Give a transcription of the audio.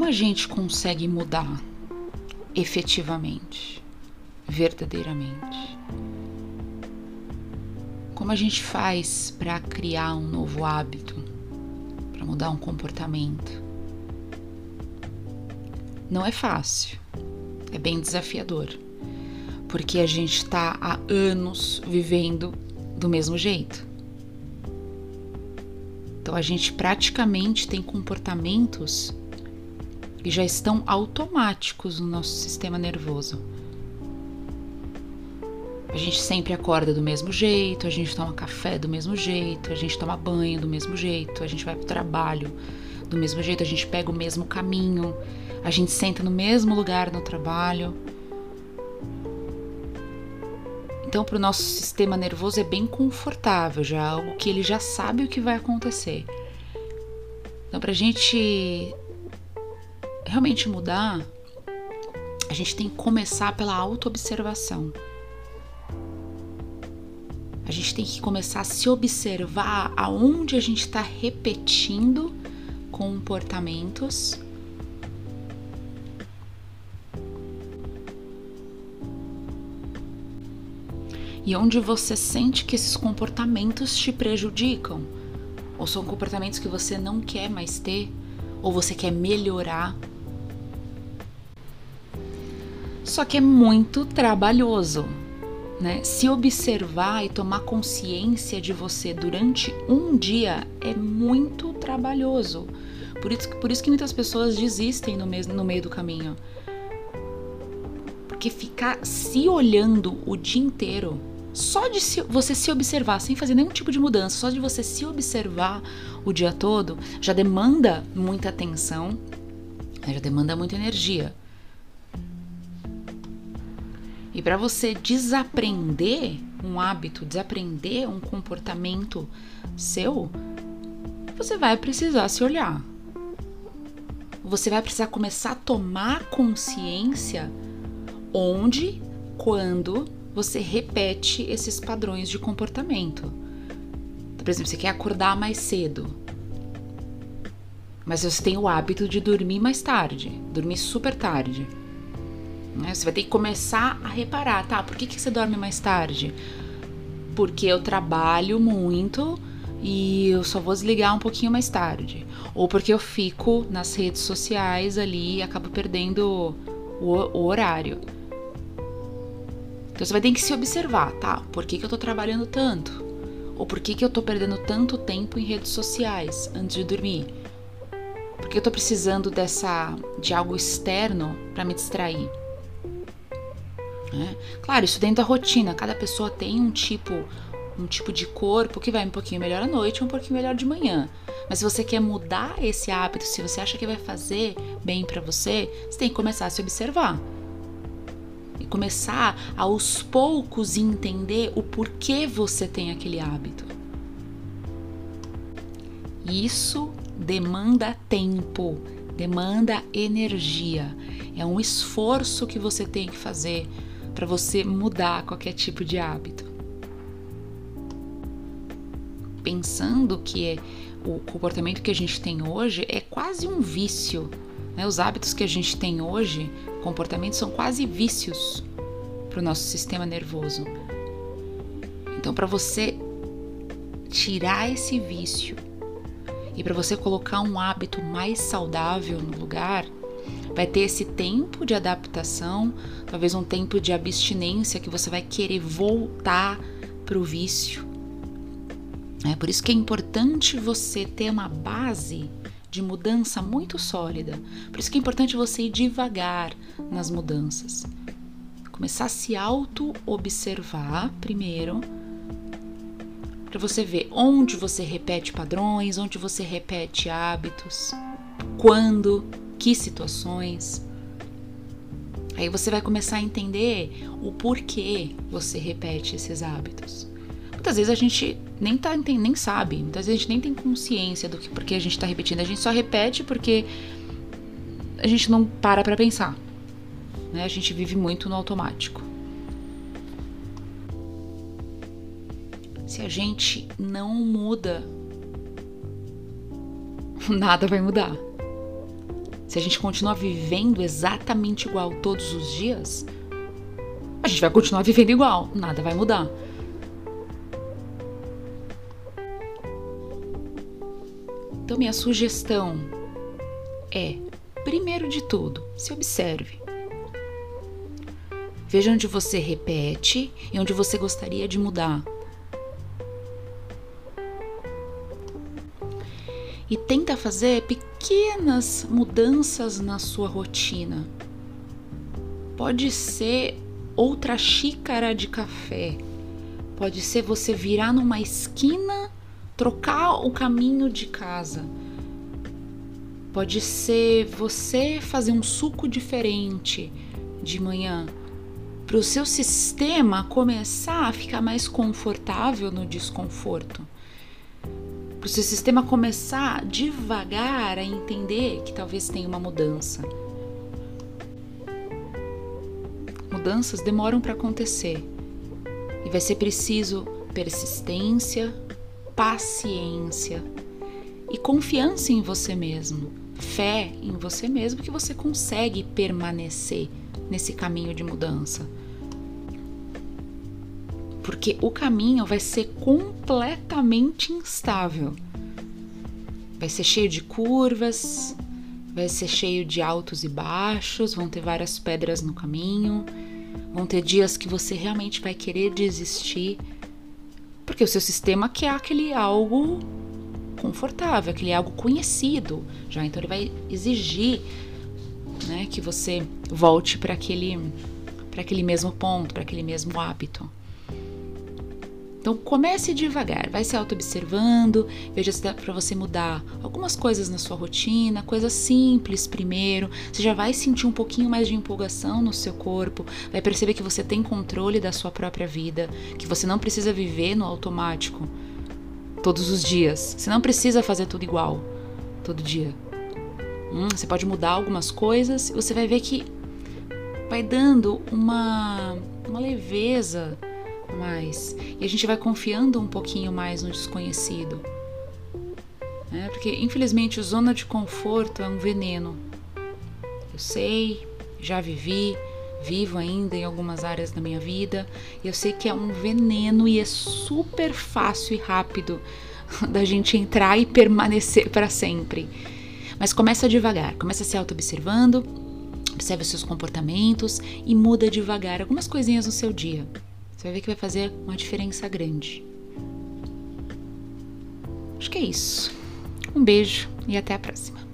Como a gente consegue mudar efetivamente, verdadeiramente? Como a gente faz para criar um novo hábito, para mudar um comportamento? Não é fácil, é bem desafiador, porque a gente está há anos vivendo do mesmo jeito. Então a gente praticamente tem comportamentos que já estão automáticos no nosso sistema nervoso. A gente sempre acorda do mesmo jeito, a gente toma café do mesmo jeito, a gente toma banho do mesmo jeito, a gente vai para o trabalho do mesmo jeito, a gente pega o mesmo caminho, a gente senta no mesmo lugar no trabalho. Então, para o nosso sistema nervoso é bem confortável, já algo que ele já sabe o que vai acontecer. Então, para a gente realmente mudar, a gente tem que começar pela autoobservação. A gente tem que começar a se observar aonde a gente está repetindo comportamentos. E onde você sente que esses comportamentos te prejudicam, ou são comportamentos que você não quer mais ter, ou você quer melhorar. Só que é muito trabalhoso né? Se observar e tomar consciência de você durante um dia é muito trabalhoso. Por isso, por isso que muitas pessoas desistem no, no meio do caminho. Porque ficar se olhando o dia inteiro, só de se, você se observar, sem fazer nenhum tipo de mudança, só de você se observar o dia todo, já demanda muita atenção, já demanda muita energia. E para você desaprender um hábito, desaprender um comportamento seu, você vai precisar se olhar. Você vai precisar começar a tomar consciência onde, quando você repete esses padrões de comportamento. Por exemplo, você quer acordar mais cedo, mas você tem o hábito de dormir mais tarde, dormir super tarde. Né? Você vai ter que começar a reparar, tá? Por que, que você dorme mais tarde? Porque eu trabalho muito e eu só vou desligar um pouquinho mais tarde. Ou porque eu fico nas redes sociais ali e acabo perdendo o, o horário. Então você vai ter que se observar, tá? Por que, que eu tô trabalhando tanto? Ou por que, que eu tô perdendo tanto tempo em redes sociais antes de dormir? Porque eu tô precisando dessa de algo externo para me distrair. Né? Claro, isso dentro da rotina, cada pessoa tem um tipo um tipo de corpo que vai um pouquinho melhor à noite, um pouquinho melhor de manhã. Mas se você quer mudar esse hábito, se você acha que vai fazer bem para você, você tem que começar a se observar. E começar aos poucos entender o porquê você tem aquele hábito. Isso demanda tempo, demanda energia. É um esforço que você tem que fazer para você mudar qualquer tipo de hábito. Pensando que o comportamento que a gente tem hoje é quase um vício. Né? Os hábitos que a gente tem hoje, comportamentos, são quase vícios para o nosso sistema nervoso. Então, para você tirar esse vício e para você colocar um hábito mais saudável no lugar, vai ter esse tempo de adaptação, talvez um tempo de abstinência que você vai querer voltar para o vício. É por isso que é importante você ter uma base de mudança muito sólida. Por isso que é importante você ir devagar nas mudanças. Começar a se auto-observar primeiro, para você ver onde você repete padrões, onde você repete hábitos, quando que situações. Aí você vai começar a entender o porquê você repete esses hábitos. Muitas vezes a gente nem, tá, nem sabe, muitas vezes a gente nem tem consciência do que porque a gente está repetindo. A gente só repete porque a gente não para para pensar. Né? A gente vive muito no automático. Se a gente não muda, nada vai mudar. Se a gente continuar vivendo exatamente igual todos os dias, a gente vai continuar vivendo igual, nada vai mudar. Então, minha sugestão é, primeiro de tudo, se observe. Veja onde você repete e onde você gostaria de mudar. E tenta fazer pequenas mudanças na sua rotina. Pode ser outra xícara de café. Pode ser você virar numa esquina, trocar o caminho de casa. Pode ser você fazer um suco diferente de manhã para o seu sistema começar a ficar mais confortável no desconforto. Para o seu sistema começar devagar a entender que talvez tenha uma mudança. Mudanças demoram para acontecer e vai ser preciso persistência, paciência e confiança em você mesmo, fé em você mesmo que você consegue permanecer nesse caminho de mudança. Porque o caminho vai ser completamente instável. Vai ser cheio de curvas, vai ser cheio de altos e baixos, vão ter várias pedras no caminho, vão ter dias que você realmente vai querer desistir, porque o seu sistema quer aquele algo confortável, aquele algo conhecido, já então ele vai exigir, né, que você volte para aquele para aquele mesmo ponto, para aquele mesmo hábito. Então comece devagar, vai se auto-observando, veja se dá para você mudar algumas coisas na sua rotina, coisas simples primeiro. Você já vai sentir um pouquinho mais de empolgação no seu corpo, vai perceber que você tem controle da sua própria vida, que você não precisa viver no automático todos os dias. Você não precisa fazer tudo igual todo dia. Hum, você pode mudar algumas coisas e você vai ver que vai dando uma, uma leveza mais. E a gente vai confiando um pouquinho mais no desconhecido. Né? Porque, infelizmente, a zona de conforto é um veneno. Eu sei, já vivi, vivo ainda em algumas áreas da minha vida, e eu sei que é um veneno e é super fácil e rápido da gente entrar e permanecer para sempre. Mas começa devagar, começa se auto-observando, observe os seus comportamentos e muda devagar algumas coisinhas no seu dia. Você vai ver que vai fazer uma diferença grande. Acho que é isso. Um beijo e até a próxima.